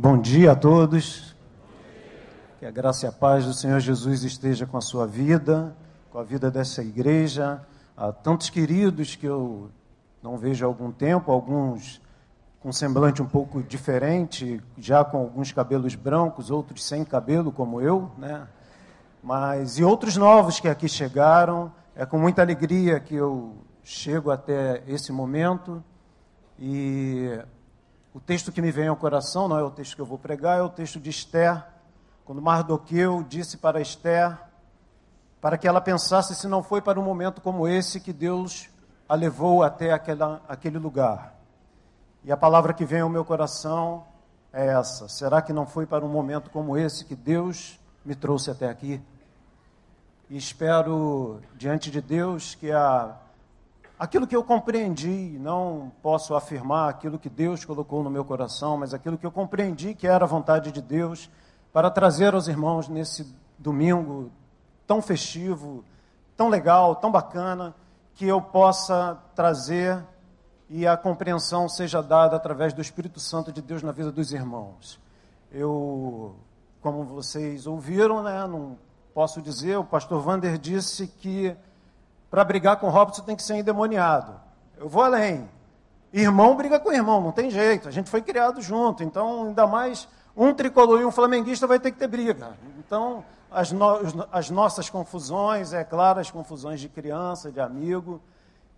Bom dia a todos. Que a graça e a paz do Senhor Jesus esteja com a sua vida, com a vida dessa igreja. Há tantos queridos que eu não vejo há algum tempo, alguns com semblante um pouco diferente, já com alguns cabelos brancos, outros sem cabelo, como eu, né? Mas e outros novos que aqui chegaram. É com muita alegria que eu chego até esse momento e o texto que me vem ao coração não é o texto que eu vou pregar, é o texto de Esther, quando Mardoqueu disse para Esther para que ela pensasse se não foi para um momento como esse que Deus a levou até aquela, aquele lugar. E a palavra que vem ao meu coração é essa: será que não foi para um momento como esse que Deus me trouxe até aqui? E espero diante de Deus que a aquilo que eu compreendi, não posso afirmar aquilo que Deus colocou no meu coração, mas aquilo que eu compreendi que era a vontade de Deus para trazer aos irmãos nesse domingo tão festivo, tão legal, tão bacana, que eu possa trazer e a compreensão seja dada através do Espírito Santo de Deus na vida dos irmãos. Eu, como vocês ouviram, né, não posso dizer, o pastor Vander disse que para brigar com Robson tem que ser endemoniado. Eu vou além. Irmão briga com irmão, não tem jeito. A gente foi criado junto, então ainda mais um tricolor e um flamenguista vai ter que ter briga. Então, as, no, as nossas confusões, é claro, as confusões de criança, de amigo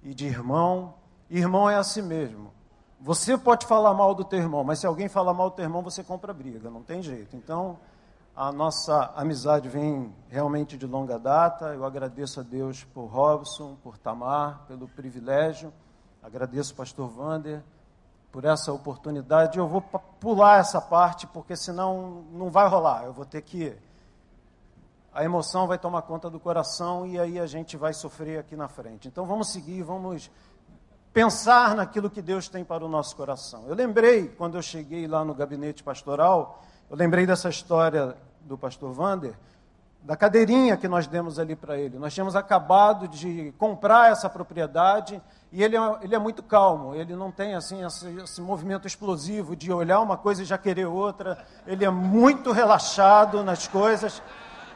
e de irmão. Irmão é assim mesmo. Você pode falar mal do teu irmão, mas se alguém falar mal do teu irmão, você compra briga, não tem jeito. Então, a nossa amizade vem realmente de longa data. Eu agradeço a Deus por Robson, por Tamar, pelo privilégio. Agradeço o pastor Vander por essa oportunidade. Eu vou pular essa parte, porque senão não vai rolar. Eu vou ter que. A emoção vai tomar conta do coração e aí a gente vai sofrer aqui na frente. Então vamos seguir, vamos pensar naquilo que Deus tem para o nosso coração. Eu lembrei, quando eu cheguei lá no gabinete pastoral, eu lembrei dessa história do pastor Vander, da cadeirinha que nós demos ali para ele. Nós tínhamos acabado de comprar essa propriedade e ele é, ele é muito calmo, ele não tem assim esse, esse, movimento explosivo de olhar uma coisa e já querer outra. Ele é muito relaxado nas coisas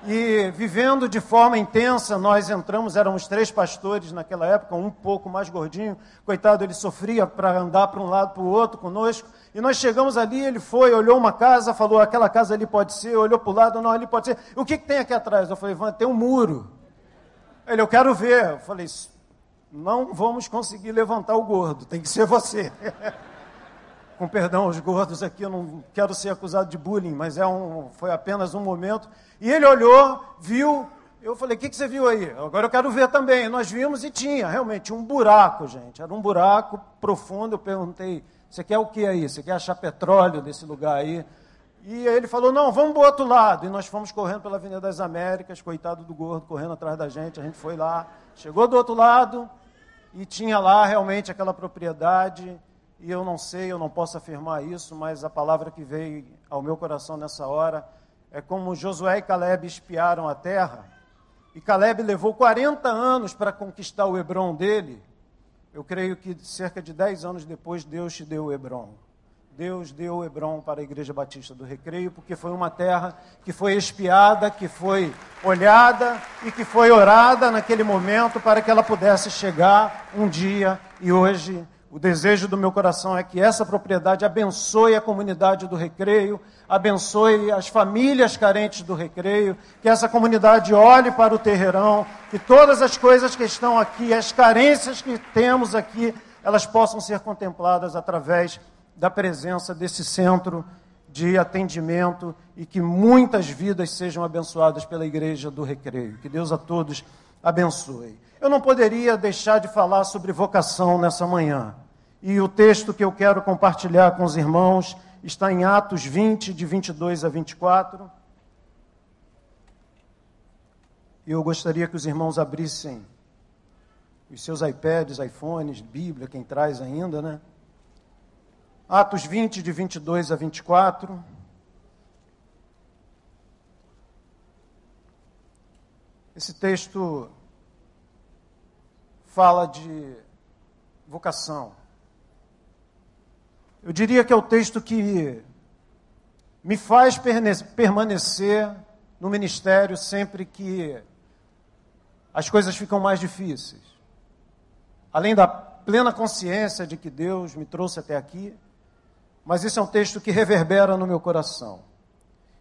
e vivendo de forma intensa. Nós entramos, éramos três pastores naquela época, um pouco mais gordinho, coitado, ele sofria para andar para um lado para o outro conosco. E nós chegamos ali, ele foi, olhou uma casa, falou: aquela casa ali pode ser, olhou para o lado, não, ali pode ser. O que, que tem aqui atrás? Eu falei: tem um muro. Ele, eu quero ver. Eu falei: não vamos conseguir levantar o gordo, tem que ser você. Com perdão aos gordos aqui, eu não quero ser acusado de bullying, mas é um, foi apenas um momento. E ele olhou, viu, eu falei, o que, que você viu aí? Agora eu quero ver também. Nós vimos e tinha, realmente, um buraco, gente. Era um buraco profundo. Eu perguntei, você quer o que aí? Você quer achar petróleo desse lugar aí? E ele falou: Não, vamos para o outro lado. E nós fomos correndo pela Avenida das Américas, coitado do gordo correndo atrás da gente. A gente foi lá, chegou do outro lado e tinha lá realmente aquela propriedade. E eu não sei, eu não posso afirmar isso, mas a palavra que veio ao meu coração nessa hora é como Josué e Caleb espiaram a terra. E Caleb levou 40 anos para conquistar o Hebron dele. Eu creio que cerca de 10 anos depois, Deus te deu o Hebron. Deus deu o Hebron para a Igreja Batista do Recreio, porque foi uma terra que foi espiada, que foi olhada e que foi orada naquele momento para que ela pudesse chegar um dia e hoje o desejo do meu coração é que essa propriedade abençoe a comunidade do recreio, abençoe as famílias carentes do recreio, que essa comunidade olhe para o terreirão, que todas as coisas que estão aqui, as carências que temos aqui, elas possam ser contempladas através da presença desse centro de atendimento e que muitas vidas sejam abençoadas pela igreja do recreio. Que Deus a todos abençoe. Eu não poderia deixar de falar sobre vocação nessa manhã. E o texto que eu quero compartilhar com os irmãos está em Atos 20, de 22 a 24. E eu gostaria que os irmãos abrissem os seus iPads, iPhones, Bíblia, quem traz ainda, né? Atos 20, de 22 a 24. Esse texto fala de vocação. Eu diria que é o texto que me faz permanecer no ministério sempre que as coisas ficam mais difíceis. Além da plena consciência de que Deus me trouxe até aqui, mas esse é um texto que reverbera no meu coração.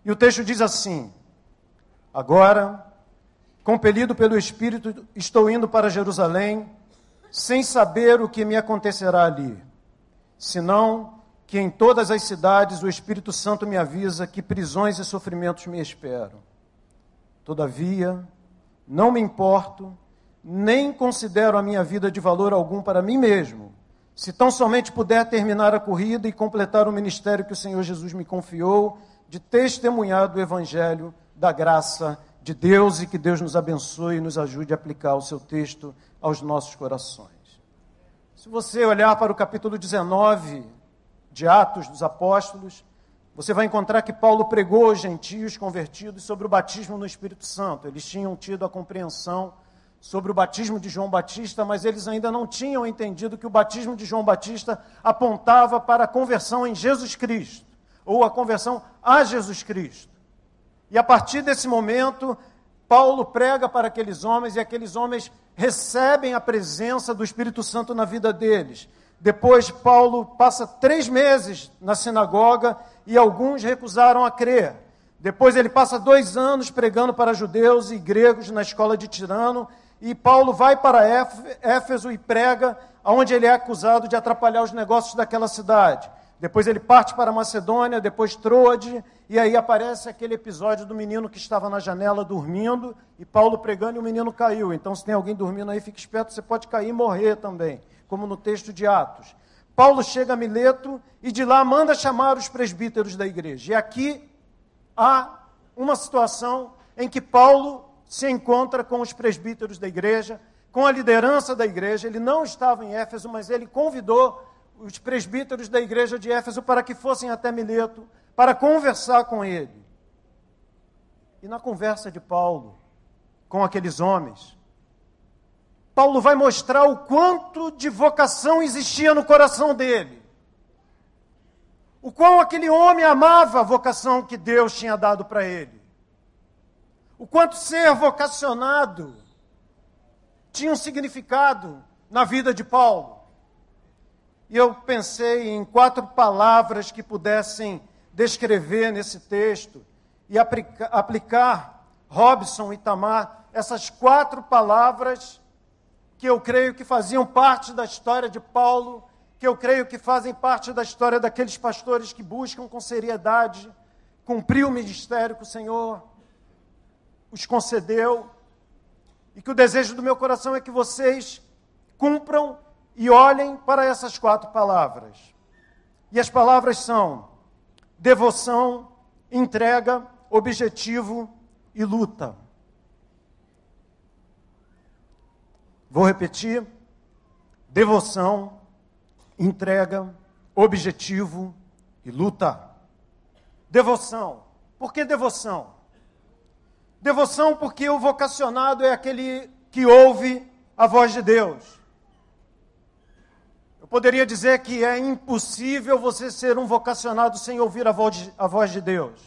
E o texto diz assim: Agora, compelido pelo Espírito, estou indo para Jerusalém, sem saber o que me acontecerá ali, senão que em todas as cidades o Espírito Santo me avisa que prisões e sofrimentos me esperam. Todavia, não me importo, nem considero a minha vida de valor algum para mim mesmo, se tão somente puder terminar a corrida e completar o ministério que o Senhor Jesus me confiou, de testemunhar do Evangelho da graça de Deus e que Deus nos abençoe e nos ajude a aplicar o seu texto aos nossos corações. Se você olhar para o capítulo 19 de Atos dos Apóstolos, você vai encontrar que Paulo pregou aos gentios convertidos sobre o batismo no Espírito Santo. Eles tinham tido a compreensão sobre o batismo de João Batista, mas eles ainda não tinham entendido que o batismo de João Batista apontava para a conversão em Jesus Cristo, ou a conversão a Jesus Cristo. E a partir desse momento, Paulo prega para aqueles homens e aqueles homens recebem a presença do Espírito Santo na vida deles. Depois, Paulo passa três meses na sinagoga e alguns recusaram a crer. Depois, ele passa dois anos pregando para judeus e gregos na escola de Tirano. E Paulo vai para Éfeso e prega, onde ele é acusado de atrapalhar os negócios daquela cidade. Depois ele parte para Macedônia, depois Troade, e aí aparece aquele episódio do menino que estava na janela dormindo, e Paulo pregando e o menino caiu. Então, se tem alguém dormindo aí, fique esperto, você pode cair e morrer também como no texto de Atos. Paulo chega a Mileto e de lá manda chamar os presbíteros da igreja. E aqui há uma situação em que Paulo se encontra com os presbíteros da igreja, com a liderança da igreja. Ele não estava em Éfeso, mas ele convidou os presbíteros da igreja de Éfeso para que fossem até Mileto para conversar com ele. E na conversa de Paulo com aqueles homens, Paulo vai mostrar o quanto de vocação existia no coração dele. O quão aquele homem amava a vocação que Deus tinha dado para ele. O quanto ser vocacionado tinha um significado na vida de Paulo. E eu pensei em quatro palavras que pudessem descrever nesse texto e aplicar, Robson e Tamar, essas quatro palavras que eu creio que faziam parte da história de Paulo, que eu creio que fazem parte da história daqueles pastores que buscam com seriedade cumprir o ministério que o Senhor os concedeu, e que o desejo do meu coração é que vocês cumpram e olhem para essas quatro palavras. E as palavras são devoção, entrega, objetivo e luta. Vou repetir: devoção, entrega, objetivo e luta. Devoção. Por que devoção? Devoção porque o vocacionado é aquele que ouve a voz de Deus. Eu poderia dizer que é impossível você ser um vocacionado sem ouvir a voz de, a voz de Deus.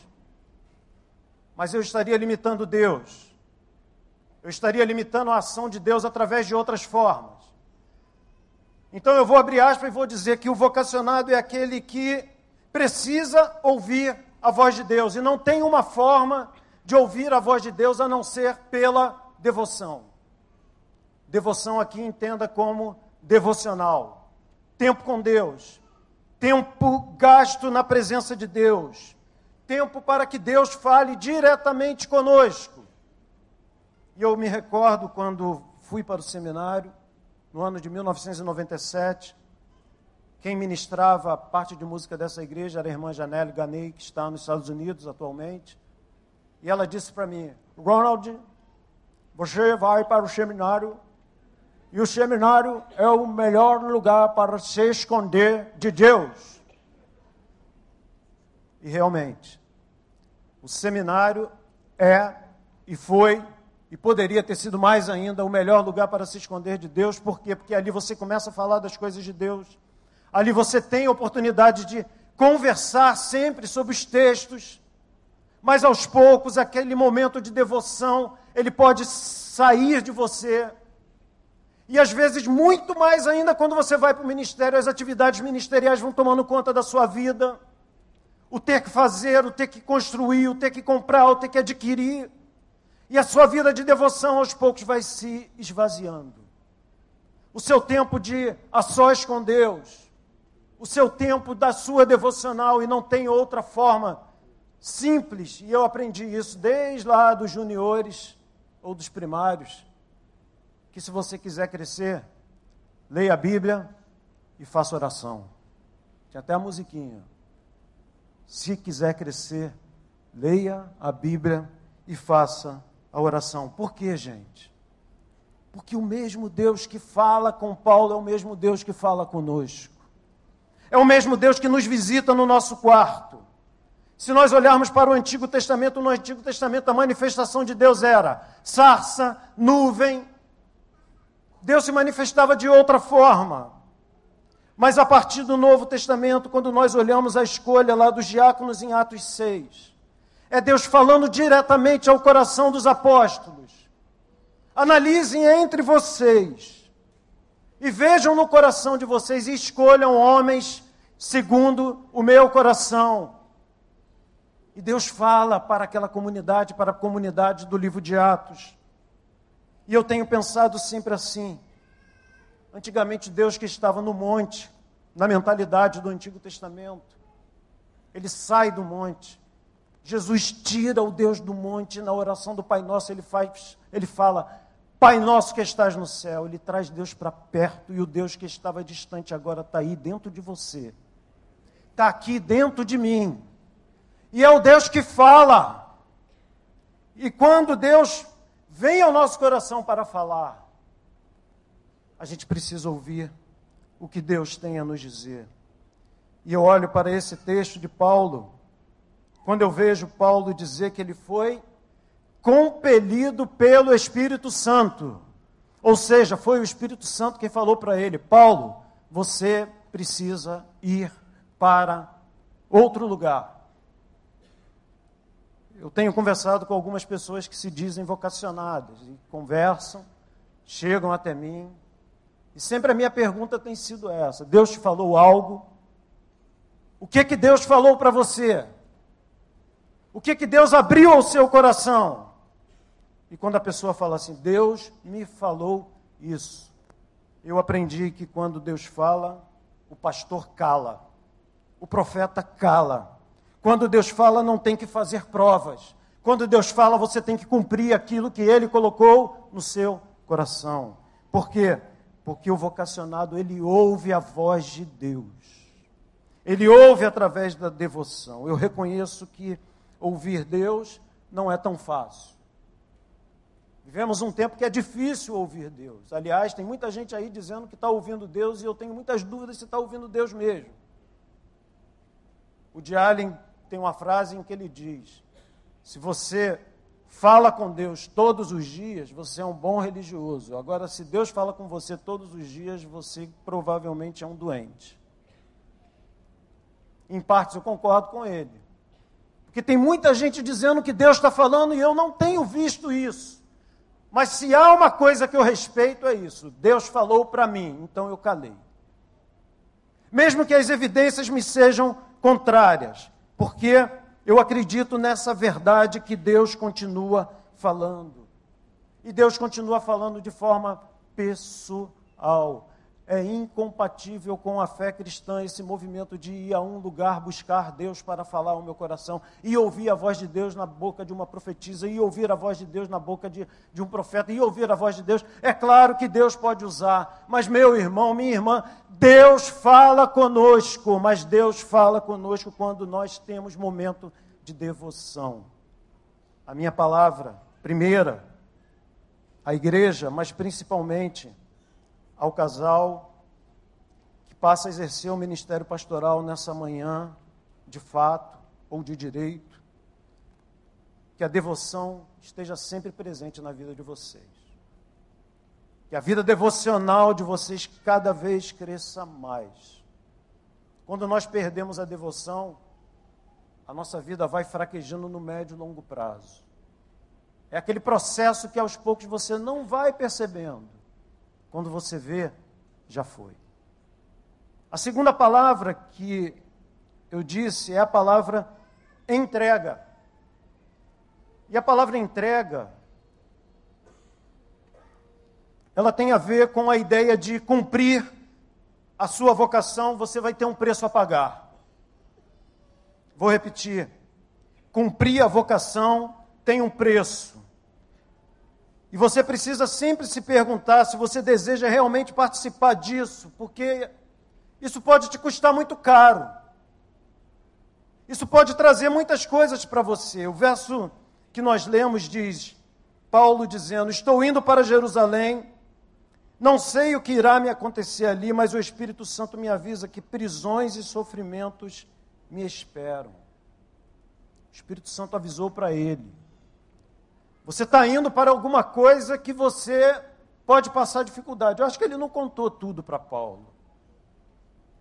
Mas eu estaria limitando Deus eu estaria limitando a ação de Deus através de outras formas. Então eu vou abrir aspas e vou dizer que o vocacionado é aquele que precisa ouvir a voz de Deus e não tem uma forma de ouvir a voz de Deus a não ser pela devoção. Devoção aqui entenda como devocional. Tempo com Deus, tempo gasto na presença de Deus, tempo para que Deus fale diretamente conosco. E eu me recordo quando fui para o seminário, no ano de 1997, quem ministrava a parte de música dessa igreja era a irmã Janelle Ganei, que está nos Estados Unidos atualmente. E ela disse para mim: Ronald, você vai para o seminário e o seminário é o melhor lugar para se esconder de Deus. E realmente, o seminário é e foi e poderia ter sido mais ainda o melhor lugar para se esconder de Deus, por quê? Porque ali você começa a falar das coisas de Deus, ali você tem a oportunidade de conversar sempre sobre os textos, mas aos poucos aquele momento de devoção, ele pode sair de você. E às vezes, muito mais ainda, quando você vai para o ministério, as atividades ministeriais vão tomando conta da sua vida. O ter que fazer, o ter que construir, o ter que comprar, o ter que adquirir. E a sua vida de devoção aos poucos vai se esvaziando. O seu tempo de a sós com Deus, o seu tempo da sua devocional, e não tem outra forma simples, e eu aprendi isso desde lá dos juniores ou dos primários, que se você quiser crescer, leia a Bíblia e faça oração. Tinha até a musiquinha. Se quiser crescer, leia a Bíblia e faça a oração. Por quê, gente? Porque o mesmo Deus que fala com Paulo é o mesmo Deus que fala conosco. É o mesmo Deus que nos visita no nosso quarto. Se nós olharmos para o Antigo Testamento, no Antigo Testamento a manifestação de Deus era sarça, nuvem. Deus se manifestava de outra forma. Mas a partir do Novo Testamento, quando nós olhamos a escolha lá dos diáconos em Atos 6, é Deus falando diretamente ao coração dos apóstolos. Analisem entre vocês e vejam no coração de vocês e escolham homens segundo o meu coração. E Deus fala para aquela comunidade, para a comunidade do livro de Atos. E eu tenho pensado sempre assim. Antigamente, Deus que estava no monte, na mentalidade do Antigo Testamento, ele sai do monte Jesus tira o Deus do monte na oração do Pai Nosso, ele faz, ele fala: Pai nosso que estás no céu, ele traz Deus para perto e o Deus que estava distante agora está aí dentro de você, está aqui dentro de mim, e é o Deus que fala. E quando Deus vem ao nosso coração para falar, a gente precisa ouvir o que Deus tem a nos dizer. E eu olho para esse texto de Paulo, quando eu vejo Paulo dizer que ele foi compelido pelo Espírito Santo. Ou seja, foi o Espírito Santo quem falou para ele: Paulo, você precisa ir para outro lugar. Eu tenho conversado com algumas pessoas que se dizem vocacionadas e conversam, chegam até mim, e sempre a minha pergunta tem sido essa: Deus te falou algo? O que que Deus falou para você? O que que Deus abriu ao seu coração? E quando a pessoa fala assim, Deus me falou isso. Eu aprendi que quando Deus fala, o pastor cala. O profeta cala. Quando Deus fala, não tem que fazer provas. Quando Deus fala, você tem que cumprir aquilo que ele colocou no seu coração. Por quê? Porque o vocacionado, ele ouve a voz de Deus. Ele ouve através da devoção. Eu reconheço que ouvir Deus não é tão fácil. Vivemos um tempo que é difícil ouvir Deus. Aliás, tem muita gente aí dizendo que está ouvindo Deus e eu tenho muitas dúvidas se está ouvindo Deus mesmo. O de Allen tem uma frase em que ele diz: se você fala com Deus todos os dias, você é um bom religioso. Agora, se Deus fala com você todos os dias, você provavelmente é um doente. Em partes eu concordo com ele. Porque tem muita gente dizendo que Deus está falando e eu não tenho visto isso. Mas se há uma coisa que eu respeito é isso. Deus falou para mim, então eu calei. Mesmo que as evidências me sejam contrárias, porque eu acredito nessa verdade que Deus continua falando. E Deus continua falando de forma pessoal é incompatível com a fé cristã esse movimento de ir a um lugar buscar Deus para falar ao meu coração e ouvir a voz de Deus na boca de uma profetisa e ouvir a voz de Deus na boca de, de um profeta e ouvir a voz de Deus. É claro que Deus pode usar, mas meu irmão, minha irmã, Deus fala conosco, mas Deus fala conosco quando nós temos momento de devoção. A minha palavra, primeira, a igreja, mas principalmente ao casal que passa a exercer o ministério pastoral nessa manhã, de fato ou de direito, que a devoção esteja sempre presente na vida de vocês. Que a vida devocional de vocês cada vez cresça mais. quando nós perdemos a devoção, a nossa vida vai fraquejando no médio e longo prazo. É aquele processo que aos poucos você não vai percebendo. Quando você vê, já foi. A segunda palavra que eu disse é a palavra entrega. E a palavra entrega, ela tem a ver com a ideia de cumprir a sua vocação, você vai ter um preço a pagar. Vou repetir. Cumprir a vocação tem um preço. E você precisa sempre se perguntar se você deseja realmente participar disso, porque isso pode te custar muito caro. Isso pode trazer muitas coisas para você. O verso que nós lemos diz: Paulo dizendo: Estou indo para Jerusalém, não sei o que irá me acontecer ali, mas o Espírito Santo me avisa que prisões e sofrimentos me esperam. O Espírito Santo avisou para ele. Você está indo para alguma coisa que você pode passar dificuldade. Eu acho que ele não contou tudo para Paulo.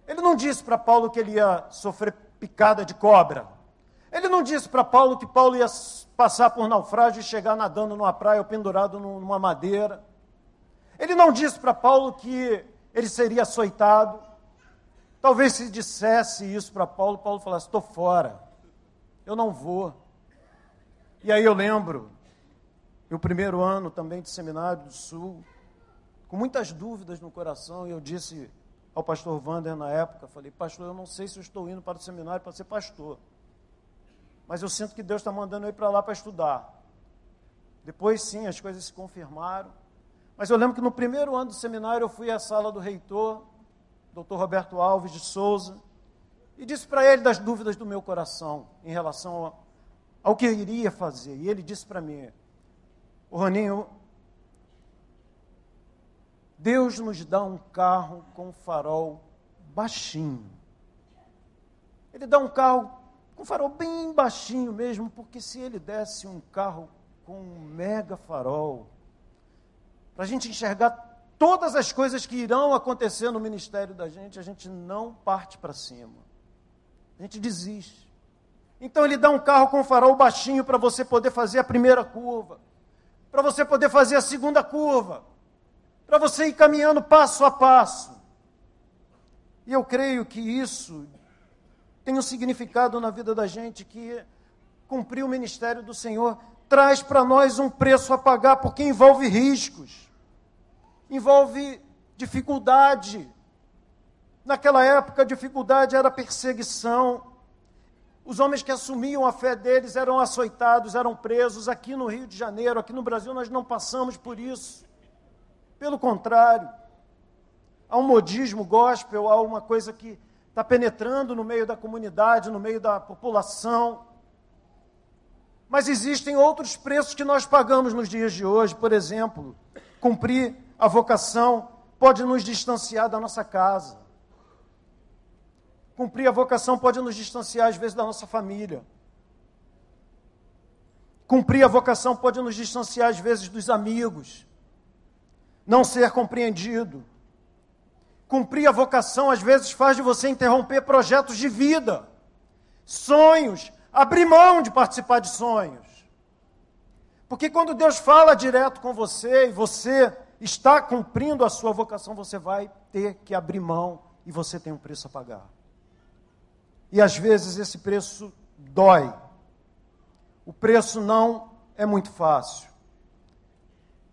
Ele não disse para Paulo que ele ia sofrer picada de cobra. Ele não disse para Paulo que Paulo ia passar por naufrágio e chegar nadando numa praia ou pendurado numa madeira. Ele não disse para Paulo que ele seria açoitado. Talvez se dissesse isso para Paulo, Paulo falasse: estou fora, eu não vou. E aí eu lembro, o primeiro ano também de Seminário do Sul, com muitas dúvidas no coração, e eu disse ao pastor Wander na época, falei, pastor, eu não sei se eu estou indo para o seminário para ser pastor, mas eu sinto que Deus está mandando eu ir para lá para estudar. Depois sim, as coisas se confirmaram, mas eu lembro que no primeiro ano do seminário eu fui à sala do reitor, doutor Roberto Alves de Souza, e disse para ele das dúvidas do meu coração em relação ao, que eu iria fazer. E ele disse para mim, Roninho, Deus nos dá um carro com farol baixinho. Ele dá um carro com farol bem baixinho mesmo, porque se ele desse um carro com um mega farol, para a gente enxergar todas as coisas que irão acontecer no ministério da gente, a gente não parte para cima. A gente desiste. Então ele dá um carro com farol baixinho para você poder fazer a primeira curva, para você poder fazer a segunda curva para você ir caminhando passo a passo. E eu creio que isso tem um significado na vida da gente que cumprir o ministério do Senhor traz para nós um preço a pagar, porque envolve riscos, envolve dificuldade. Naquela época, a dificuldade era perseguição. Os homens que assumiam a fé deles eram açoitados, eram presos. Aqui no Rio de Janeiro, aqui no Brasil, nós não passamos por isso. Pelo contrário, há um modismo gospel, há uma coisa que está penetrando no meio da comunidade, no meio da população. Mas existem outros preços que nós pagamos nos dias de hoje. Por exemplo, cumprir a vocação pode nos distanciar da nossa casa. Cumprir a vocação pode nos distanciar, às vezes, da nossa família. Cumprir a vocação pode nos distanciar, às vezes, dos amigos não ser compreendido. Cumprir a vocação às vezes faz de você interromper projetos de vida, sonhos, abrir mão de participar de sonhos. Porque quando Deus fala direto com você e você está cumprindo a sua vocação, você vai ter que abrir mão e você tem um preço a pagar. E às vezes esse preço dói. O preço não é muito fácil.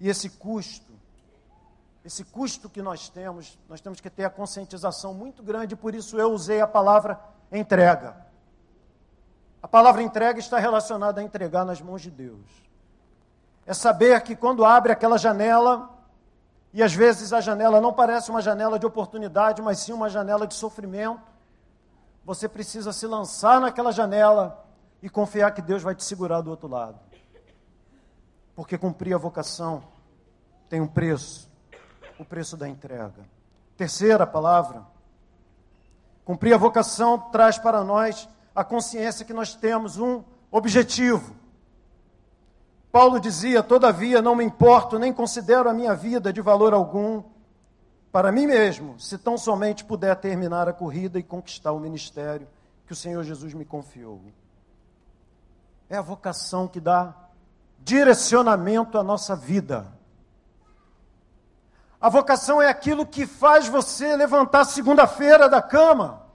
E esse custo esse custo que nós temos, nós temos que ter a conscientização muito grande, por isso eu usei a palavra entrega. A palavra entrega está relacionada a entregar nas mãos de Deus. É saber que quando abre aquela janela, e às vezes a janela não parece uma janela de oportunidade, mas sim uma janela de sofrimento, você precisa se lançar naquela janela e confiar que Deus vai te segurar do outro lado. Porque cumprir a vocação tem um preço o preço da entrega. Terceira palavra, cumprir a vocação traz para nós a consciência que nós temos um objetivo. Paulo dizia: Todavia não me importo, nem considero a minha vida de valor algum, para mim mesmo, se tão somente puder terminar a corrida e conquistar o ministério que o Senhor Jesus me confiou. É a vocação que dá direcionamento à nossa vida. A vocação é aquilo que faz você levantar segunda-feira da cama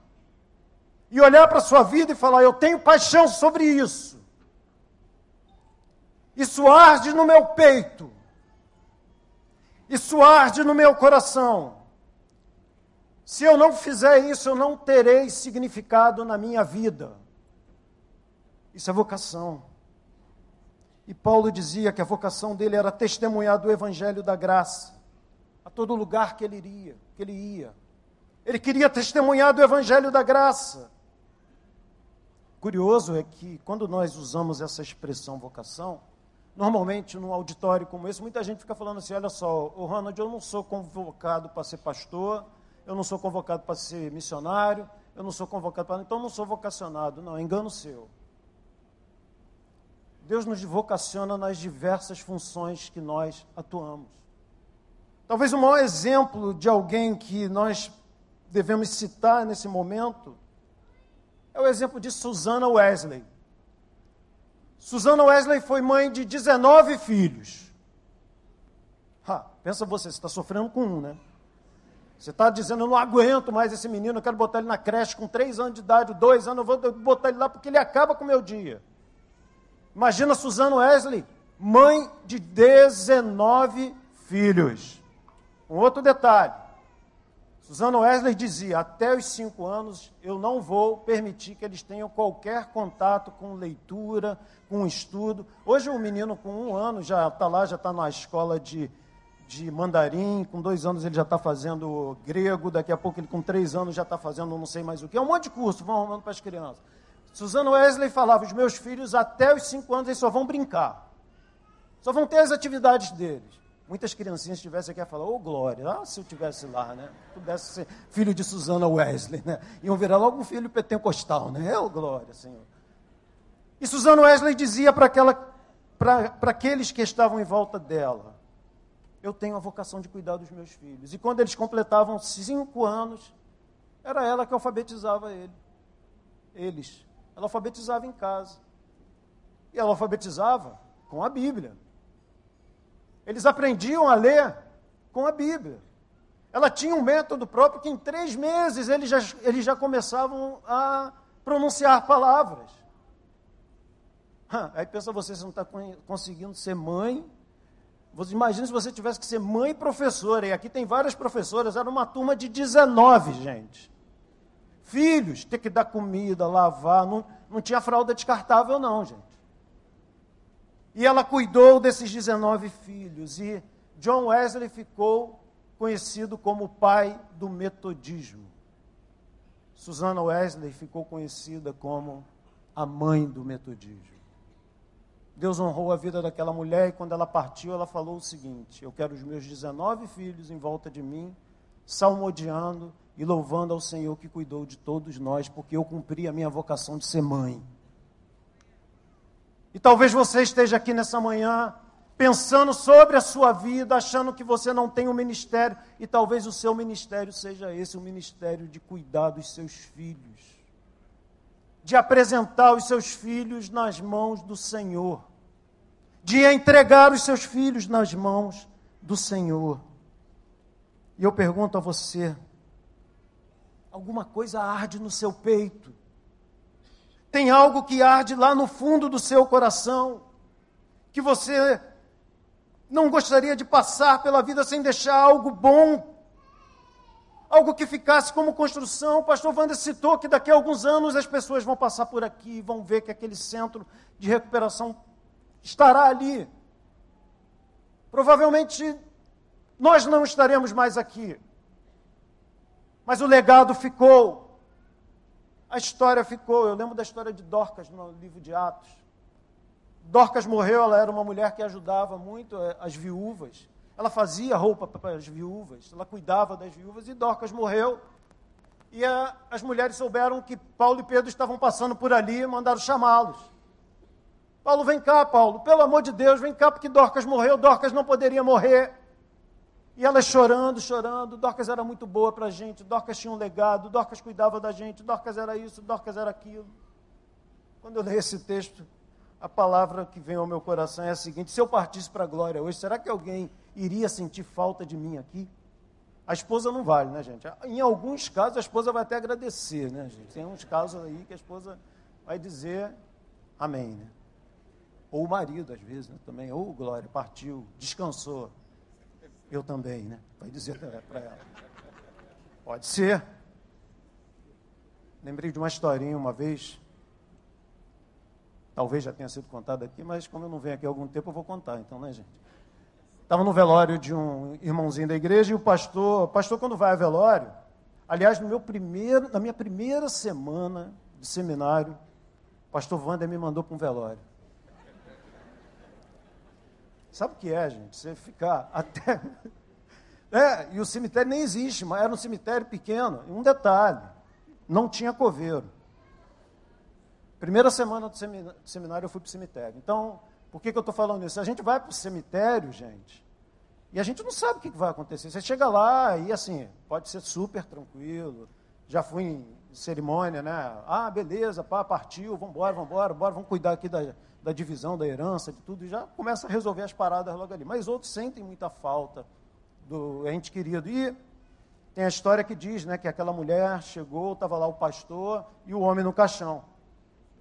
e olhar para a sua vida e falar: Eu tenho paixão sobre isso. Isso arde no meu peito. Isso arde no meu coração. Se eu não fizer isso, eu não terei significado na minha vida. Isso é vocação. E Paulo dizia que a vocação dele era testemunhar do evangelho da graça a todo lugar que ele iria, que ele ia. Ele queria testemunhar do evangelho da graça. Curioso é que quando nós usamos essa expressão vocação, normalmente num auditório como esse, muita gente fica falando assim: olha só, o Ronald, eu não sou convocado para ser pastor, eu não sou convocado para ser missionário, eu não sou convocado para. Então eu não sou vocacionado. Não, engano seu. Deus nos vocaciona nas diversas funções que nós atuamos. Talvez o maior exemplo de alguém que nós devemos citar nesse momento é o exemplo de Susana Wesley. Susana Wesley foi mãe de 19 filhos. Ha, pensa você, você está sofrendo com um, né? Você está dizendo, eu não aguento mais esse menino, eu quero botar ele na creche com três anos de idade, dois anos, eu vou botar ele lá porque ele acaba com o meu dia. Imagina Suzana Wesley, mãe de 19 filhos. Um outro detalhe. Suzana Wesley dizia: até os cinco anos eu não vou permitir que eles tenham qualquer contato com leitura, com estudo. Hoje o menino com um ano já está lá, já está na escola de, de mandarim, com dois anos ele já está fazendo grego, daqui a pouco ele com três anos já está fazendo não sei mais o que. É um monte de curso, vão arrumando para as crianças. Suzano Wesley falava: os meus filhos até os cinco anos eles só vão brincar, só vão ter as atividades deles. Muitas criancinhas tivessem aqui a falar, ô oh, Glória, ah, se eu tivesse lá, né? Pudesse ser filho de Suzana Wesley, né? Iam virar logo um filho pentecostal, né? Ô oh, Glória, Senhor. E Suzana Wesley dizia para aqueles que estavam em volta dela: Eu tenho a vocação de cuidar dos meus filhos. E quando eles completavam cinco anos, era ela que alfabetizava ele, eles. Ela alfabetizava em casa. E ela alfabetizava com a Bíblia. Eles aprendiam a ler com a Bíblia. Ela tinha um método próprio que em três meses eles já, eles já começavam a pronunciar palavras. Aí pensa você, você não está conseguindo ser mãe. Imagina se você tivesse que ser mãe e professora. E aqui tem várias professoras, era uma turma de 19, gente. Filhos, ter que dar comida, lavar, não, não tinha fralda descartável, não, gente. E ela cuidou desses 19 filhos. E John Wesley ficou conhecido como o pai do metodismo. Susana Wesley ficou conhecida como a mãe do metodismo. Deus honrou a vida daquela mulher e quando ela partiu, ela falou o seguinte: Eu quero os meus 19 filhos em volta de mim, salmodiando e louvando ao Senhor que cuidou de todos nós, porque eu cumpri a minha vocação de ser mãe. E talvez você esteja aqui nessa manhã pensando sobre a sua vida, achando que você não tem um ministério, e talvez o seu ministério seja esse, o ministério de cuidar dos seus filhos, de apresentar os seus filhos nas mãos do Senhor, de entregar os seus filhos nas mãos do Senhor. E eu pergunto a você, alguma coisa arde no seu peito. Tem algo que arde lá no fundo do seu coração, que você não gostaria de passar pela vida sem deixar algo bom, algo que ficasse como construção. O pastor Wander citou que daqui a alguns anos as pessoas vão passar por aqui e vão ver que aquele centro de recuperação estará ali. Provavelmente nós não estaremos mais aqui. Mas o legado ficou. A história ficou. Eu lembro da história de Dorcas no livro de Atos. Dorcas morreu, ela era uma mulher que ajudava muito eh, as viúvas. Ela fazia roupa para as viúvas, ela cuidava das viúvas e Dorcas morreu. E a, as mulheres souberam que Paulo e Pedro estavam passando por ali e mandaram chamá-los. Paulo, vem cá, Paulo, pelo amor de Deus, vem cá, porque Dorcas morreu, Dorcas não poderia morrer. E elas chorando, chorando. Dorcas era muito boa para a gente. Dorcas tinha um legado. Dorcas cuidava da gente. Dorcas era isso. Dorcas era aquilo. Quando eu leio esse texto, a palavra que vem ao meu coração é a seguinte: se eu partisse para a glória hoje, será que alguém iria sentir falta de mim aqui? A esposa não vale, né, gente? Em alguns casos, a esposa vai até agradecer, né, gente? Tem uns casos aí que a esposa vai dizer amém, né? Ou o marido, às vezes, né, também. Ou glória, partiu, descansou. Eu também, né? Vai dizer para ela. Pode ser. Lembrei de uma historinha uma vez. Talvez já tenha sido contada aqui, mas como eu não venho aqui há algum tempo, eu vou contar, então, né, gente? Estava no velório de um irmãozinho da igreja e o pastor, o pastor quando vai a velório, aliás, no meu primeiro, na minha primeira semana de seminário, o pastor Wander me mandou para um velório. Sabe o que é, gente? Você ficar até. É, e o cemitério nem existe, mas era um cemitério pequeno. E um detalhe: não tinha coveiro. Primeira semana do seminário eu fui para o cemitério. Então, por que, que eu estou falando isso? A gente vai para o cemitério, gente, e a gente não sabe o que, que vai acontecer. Você chega lá e assim, pode ser super tranquilo. Já fui em cerimônia, né? Ah, beleza, pá, partiu, vamos embora, vamos embora, bora, vamos cuidar aqui da, da divisão, da herança, de tudo, e já começa a resolver as paradas logo ali. Mas outros sentem muita falta do ente querido. E tem a história que diz, né, que aquela mulher chegou, estava lá o pastor e o homem no caixão.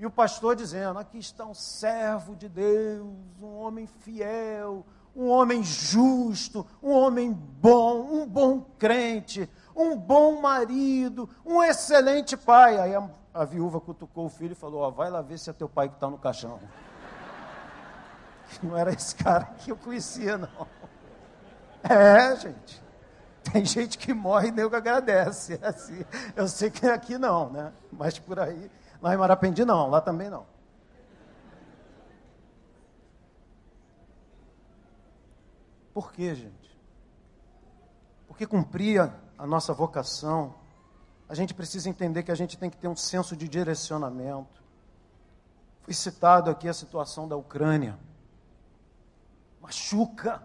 E o pastor dizendo: Aqui está um servo de Deus, um homem fiel, um homem justo, um homem bom, um bom crente, um bom marido, um excelente pai. Aí a, a viúva cutucou o filho e falou: Ó, vai lá ver se é teu pai que está no caixão. Não era esse cara que eu conhecia, não. É, gente. Tem gente que morre e nego agradece. É assim. Eu sei que aqui não, né? Mas por aí, lá em Marapendi não, lá também não. Por quê, gente? Porque cumprir a nossa vocação, a gente precisa entender que a gente tem que ter um senso de direcionamento. Foi citado aqui a situação da Ucrânia machuca,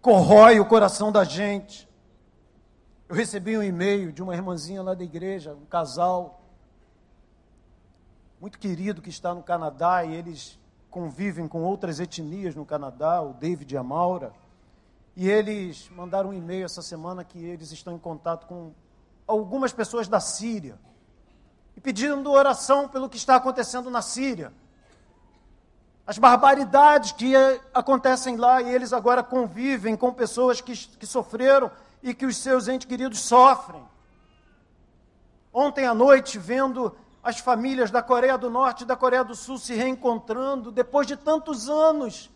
corrói o coração da gente. Eu recebi um e-mail de uma irmãzinha lá da igreja, um casal muito querido que está no Canadá e eles convivem com outras etnias no Canadá, o David e a Maura. E eles mandaram um e-mail essa semana que eles estão em contato com algumas pessoas da Síria e pedindo oração pelo que está acontecendo na Síria as barbaridades que acontecem lá e eles agora convivem com pessoas que, que sofreram e que os seus entes queridos sofrem. Ontem à noite, vendo as famílias da Coreia do Norte e da Coreia do Sul se reencontrando depois de tantos anos.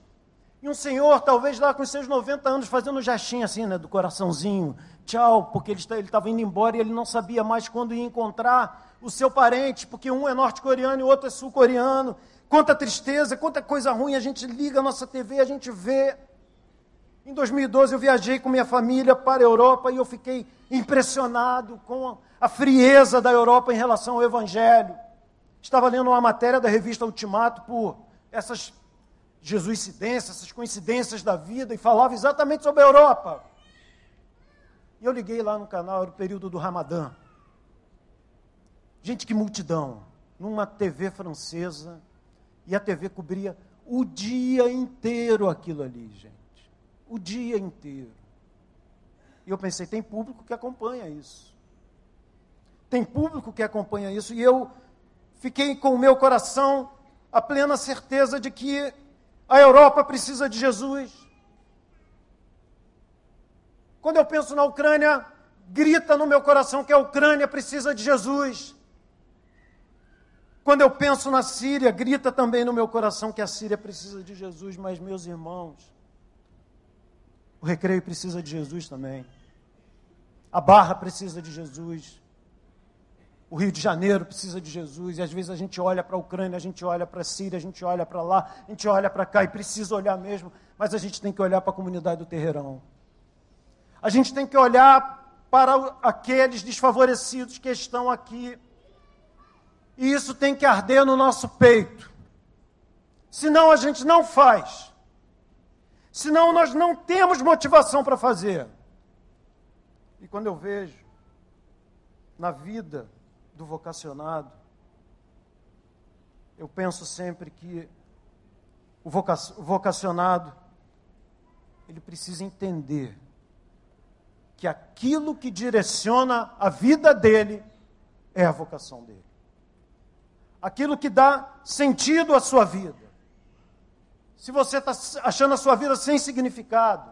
E um senhor, talvez lá com seus 90 anos, fazendo um gestinho assim, né, do coraçãozinho, tchau, porque ele estava indo embora e ele não sabia mais quando ia encontrar o seu parente, porque um é norte-coreano e o outro é sul-coreano. Quanta tristeza, quanta coisa ruim, a gente liga a nossa TV, a gente vê. Em 2012 eu viajei com minha família para a Europa e eu fiquei impressionado com a frieza da Europa em relação ao Evangelho. Estava lendo uma matéria da revista Ultimato por essas jesuicidências, essas coincidências da vida, e falava exatamente sobre a Europa. E eu liguei lá no canal, era o período do Ramadã. Gente, que multidão. Numa TV francesa, e a TV cobria o dia inteiro aquilo ali, gente. O dia inteiro. E eu pensei, tem público que acompanha isso. Tem público que acompanha isso. E eu fiquei com o meu coração a plena certeza de que a Europa precisa de Jesus. Quando eu penso na Ucrânia, grita no meu coração que a Ucrânia precisa de Jesus. Quando eu penso na Síria, grita também no meu coração que a Síria precisa de Jesus, mas meus irmãos, o recreio precisa de Jesus também. A Barra precisa de Jesus. O Rio de Janeiro precisa de Jesus. E às vezes a gente olha para a Ucrânia, a gente olha para a Síria, a gente olha para lá, a gente olha para cá e precisa olhar mesmo. Mas a gente tem que olhar para a comunidade do Terreirão. A gente tem que olhar para aqueles desfavorecidos que estão aqui e isso tem que arder no nosso peito. Senão a gente não faz. Senão nós não temos motivação para fazer. E quando eu vejo na vida do vocacionado, eu penso sempre que o vocacionado ele precisa entender que aquilo que direciona a vida dele é a vocação dele. Aquilo que dá sentido à sua vida. Se você está achando a sua vida sem significado,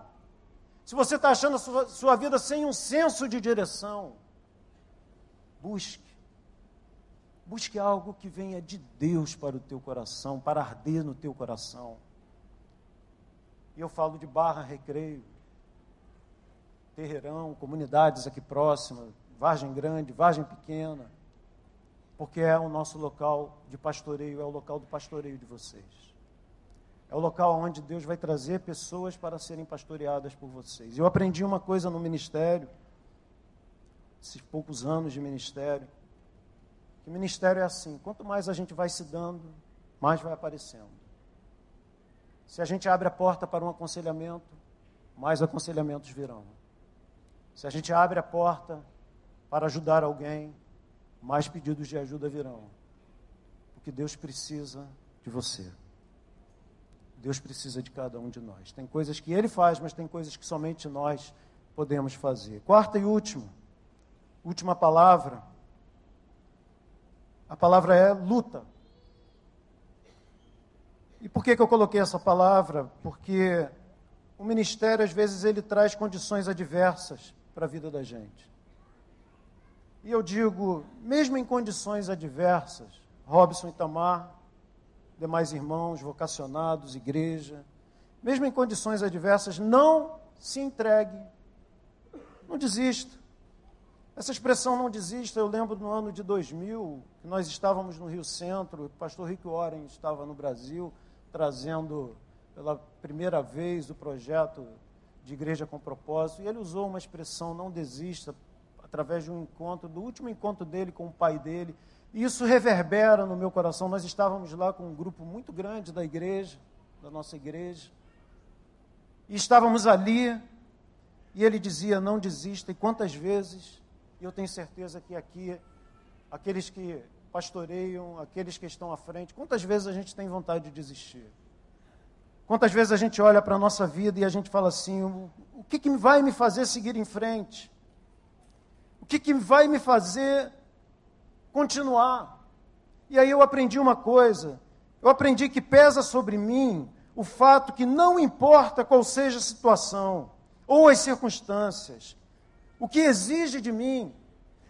se você está achando a sua, sua vida sem um senso de direção, busque. Busque algo que venha de Deus para o teu coração, para arder no teu coração. E eu falo de Barra Recreio, Terreirão, comunidades aqui próximas, Vargem Grande, Vargem Pequena, porque é o nosso local de pastoreio, é o local do pastoreio de vocês. É o local onde Deus vai trazer pessoas para serem pastoreadas por vocês. Eu aprendi uma coisa no ministério, esses poucos anos de ministério, que ministério é assim: quanto mais a gente vai se dando, mais vai aparecendo. Se a gente abre a porta para um aconselhamento, mais aconselhamentos virão. Se a gente abre a porta para ajudar alguém, mais pedidos de ajuda virão. Porque Deus precisa de você. Deus precisa de cada um de nós. Tem coisas que Ele faz, mas tem coisas que somente nós podemos fazer. Quarta e última, última palavra. A palavra é luta. E por que, que eu coloquei essa palavra? Porque o ministério, às vezes, ele traz condições adversas para a vida da gente. E eu digo, mesmo em condições adversas, Robson e Tamar, demais irmãos, vocacionados, igreja, mesmo em condições adversas, não se entregue, não desista. Essa expressão não desista, eu lembro no ano de 2000, que nós estávamos no Rio Centro, o pastor Rick Warren estava no Brasil, trazendo pela primeira vez o projeto de igreja com propósito, e ele usou uma expressão, não desista, através de um encontro, do último encontro dele com o pai dele, isso reverbera no meu coração. Nós estávamos lá com um grupo muito grande da igreja, da nossa igreja, e estávamos ali, e ele dizia: Não desista, e quantas vezes, eu tenho certeza que aqui, aqueles que pastoreiam, aqueles que estão à frente, quantas vezes a gente tem vontade de desistir? Quantas vezes a gente olha para a nossa vida e a gente fala assim: o, o que, que vai me fazer seguir em frente? O que, que vai me fazer continuar? E aí eu aprendi uma coisa: eu aprendi que pesa sobre mim o fato que não importa qual seja a situação ou as circunstâncias, o que exige de mim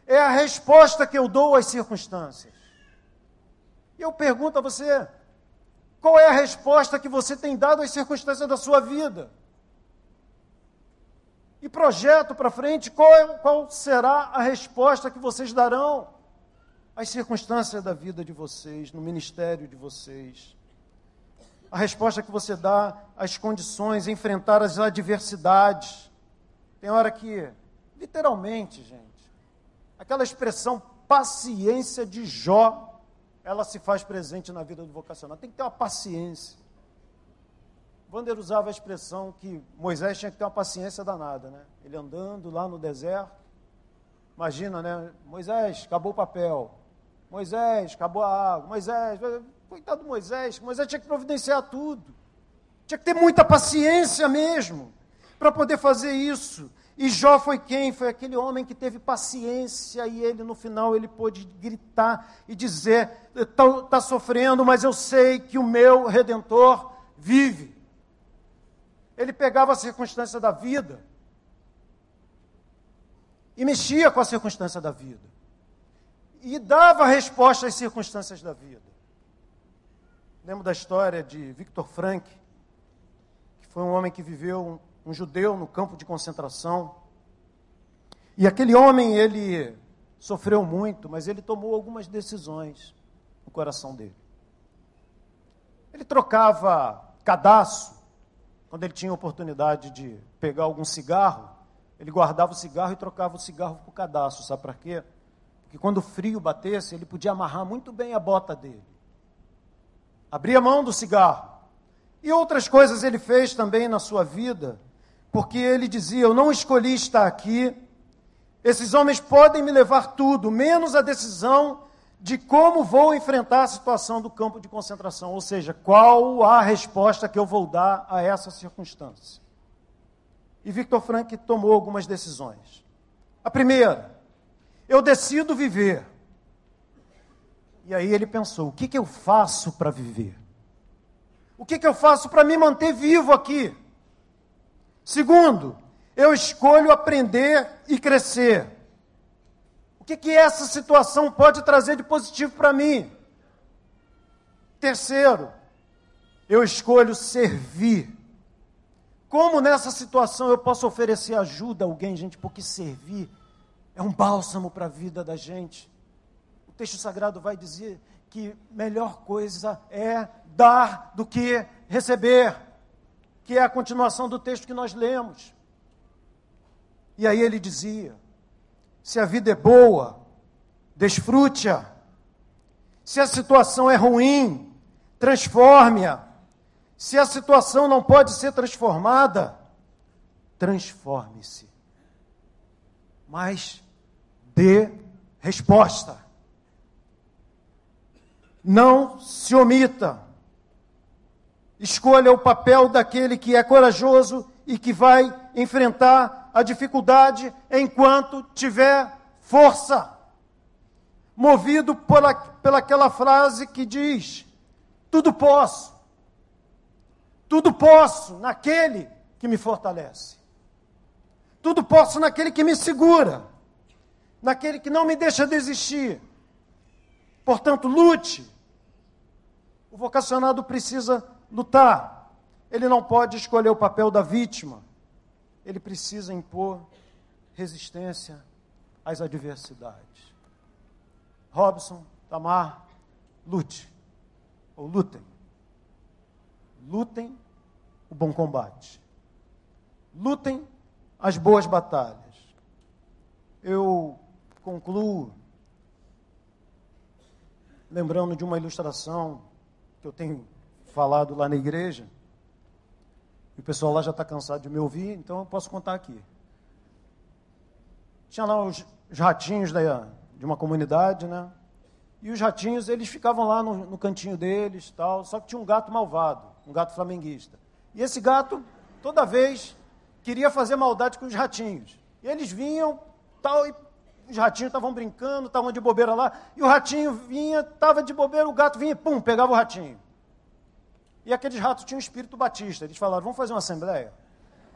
é a resposta que eu dou às circunstâncias. E eu pergunto a você: qual é a resposta que você tem dado às circunstâncias da sua vida? E projeto para frente, qual, qual será a resposta que vocês darão às circunstâncias da vida de vocês, no ministério de vocês? A resposta que você dá às condições, enfrentar as adversidades. Tem hora que, literalmente, gente, aquela expressão paciência de Jó ela se faz presente na vida do vocacional. Tem que ter uma paciência. Vander usava a expressão que Moisés tinha que ter uma paciência danada, né? Ele andando lá no deserto. Imagina, né? Moisés, acabou o papel. Moisés, acabou a água. Moisés, coitado do Moisés. Moisés tinha que providenciar tudo. Tinha que ter muita paciência mesmo para poder fazer isso. E Jó foi quem? Foi aquele homem que teve paciência e ele no final ele pôde gritar e dizer: está tá sofrendo, mas eu sei que o meu redentor vive. Ele pegava a circunstância da vida e mexia com a circunstância da vida e dava resposta às circunstâncias da vida. Lembro da história de Victor Frank, que foi um homem que viveu um judeu no campo de concentração. E aquele homem, ele sofreu muito, mas ele tomou algumas decisões no coração dele. Ele trocava cadastro, quando ele tinha oportunidade de pegar algum cigarro, ele guardava o cigarro e trocava o cigarro por cadastro. Sabe para quê? Porque quando o frio batesse, ele podia amarrar muito bem a bota dele. Abria mão do cigarro E outras coisas ele fez também na sua vida, porque ele dizia: Eu não escolhi estar aqui. Esses homens podem me levar tudo, menos a decisão de como vou enfrentar a situação do campo de concentração, ou seja, qual a resposta que eu vou dar a essa circunstância. E Victor Frank tomou algumas decisões. A primeira, eu decido viver. E aí ele pensou: o que, que eu faço para viver? O que, que eu faço para me manter vivo aqui? Segundo, eu escolho aprender e crescer. Que, que essa situação pode trazer de positivo para mim? Terceiro, eu escolho servir. Como nessa situação eu posso oferecer ajuda a alguém, gente? Porque servir é um bálsamo para a vida da gente. O texto sagrado vai dizer que melhor coisa é dar do que receber, que é a continuação do texto que nós lemos. E aí ele dizia: se a vida é boa, desfrute-a. Se a situação é ruim, transforme-a. Se a situação não pode ser transformada, transforme-se. Mas dê resposta. Não se omita. Escolha o papel daquele que é corajoso e que vai enfrentar a dificuldade enquanto tiver força. Movido por pelaquela frase que diz: Tudo posso. Tudo posso naquele que me fortalece. Tudo posso naquele que me segura naquele que não me deixa desistir. Portanto, lute. O vocacionado precisa lutar. Ele não pode escolher o papel da vítima. Ele precisa impor resistência às adversidades. Robson, Tamar, lute. Ou lutem. Lutem o bom combate. Lutem as boas batalhas. Eu concluo lembrando de uma ilustração que eu tenho falado lá na igreja. E o pessoal lá já está cansado de me ouvir, então eu posso contar aqui. Tinha lá os, os ratinhos da, de uma comunidade, né? E os ratinhos, eles ficavam lá no, no cantinho deles, tal. Só que tinha um gato malvado, um gato flamenguista. E esse gato, toda vez, queria fazer maldade com os ratinhos. E eles vinham, tal, e os ratinhos estavam brincando, estavam de bobeira lá, e o ratinho vinha, estava de bobeira, o gato vinha e pum, pegava o ratinho. E aqueles ratos tinham espírito batista. Eles falaram, vamos fazer uma assembleia?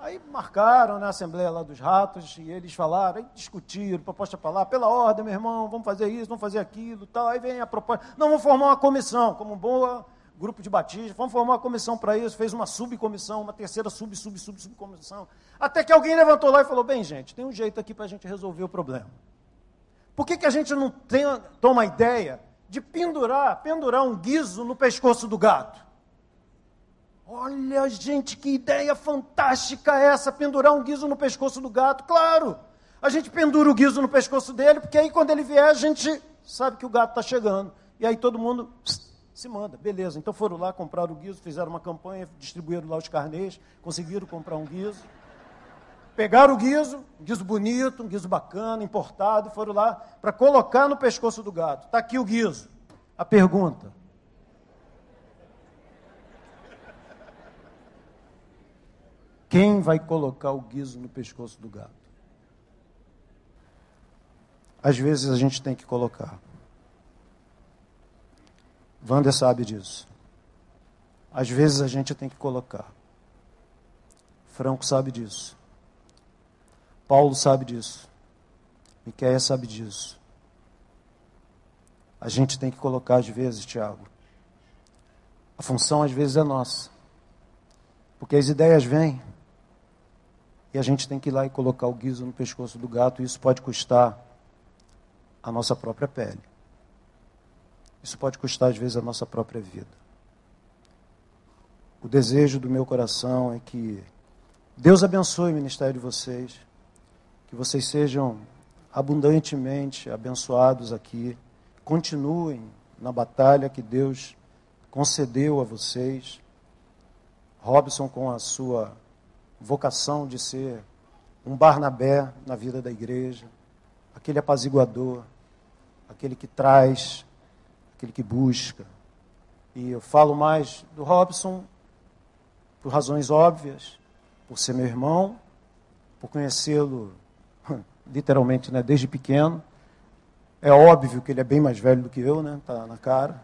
Aí marcaram na né, assembleia lá dos ratos, e eles falaram, aí discutiram, proposta para lá, pela ordem, meu irmão, vamos fazer isso, vamos fazer aquilo, tal. Aí vem a proposta, não, vamos formar uma comissão, como um bom grupo de batistas, vamos formar uma comissão para isso, fez uma subcomissão, uma terceira sub, sub, sub, subcomissão. Até que alguém levantou lá e falou, bem, gente, tem um jeito aqui para a gente resolver o problema. Por que, que a gente não tem, toma a ideia de pendurar, pendurar um guiso no pescoço do gato? Olha, gente, que ideia fantástica essa, pendurar um guiso no pescoço do gato. Claro, a gente pendura o guiso no pescoço dele, porque aí quando ele vier, a gente sabe que o gato está chegando. E aí todo mundo pss, se manda. Beleza, então foram lá, compraram o guiso, fizeram uma campanha, distribuíram lá os carnês, conseguiram comprar um guiso. Pegaram o guiso, um guiso bonito, um guiso bacana, importado, e foram lá para colocar no pescoço do gato. Está aqui o guiso. A pergunta: Quem vai colocar o guiso no pescoço do gato? Às vezes a gente tem que colocar. Wander sabe disso. Às vezes a gente tem que colocar. Franco sabe disso. Paulo sabe disso. Miquéia sabe disso. A gente tem que colocar às vezes, Tiago. A função às vezes é nossa. Porque as ideias vêm. E a gente tem que ir lá e colocar o guiso no pescoço do gato. E isso pode custar a nossa própria pele. Isso pode custar, às vezes, a nossa própria vida. O desejo do meu coração é que Deus abençoe o ministério de vocês que vocês sejam abundantemente abençoados aqui. Continuem na batalha que Deus concedeu a vocês. Robson com a sua vocação de ser um Barnabé na vida da igreja, aquele apaziguador, aquele que traz, aquele que busca. E eu falo mais do Robson por razões óbvias, por ser meu irmão, por conhecê-lo literalmente né, desde pequeno. É óbvio que ele é bem mais velho do que eu, né? Tá na cara.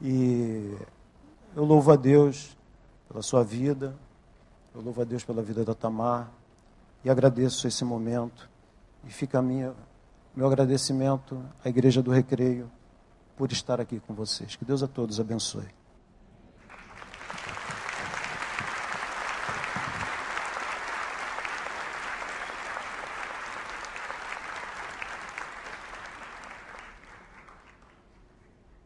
E eu louvo a Deus pela sua vida, eu louvo a Deus pela vida da Tamar e agradeço esse momento. E fica a minha, meu agradecimento à Igreja do Recreio por estar aqui com vocês. Que Deus a todos abençoe.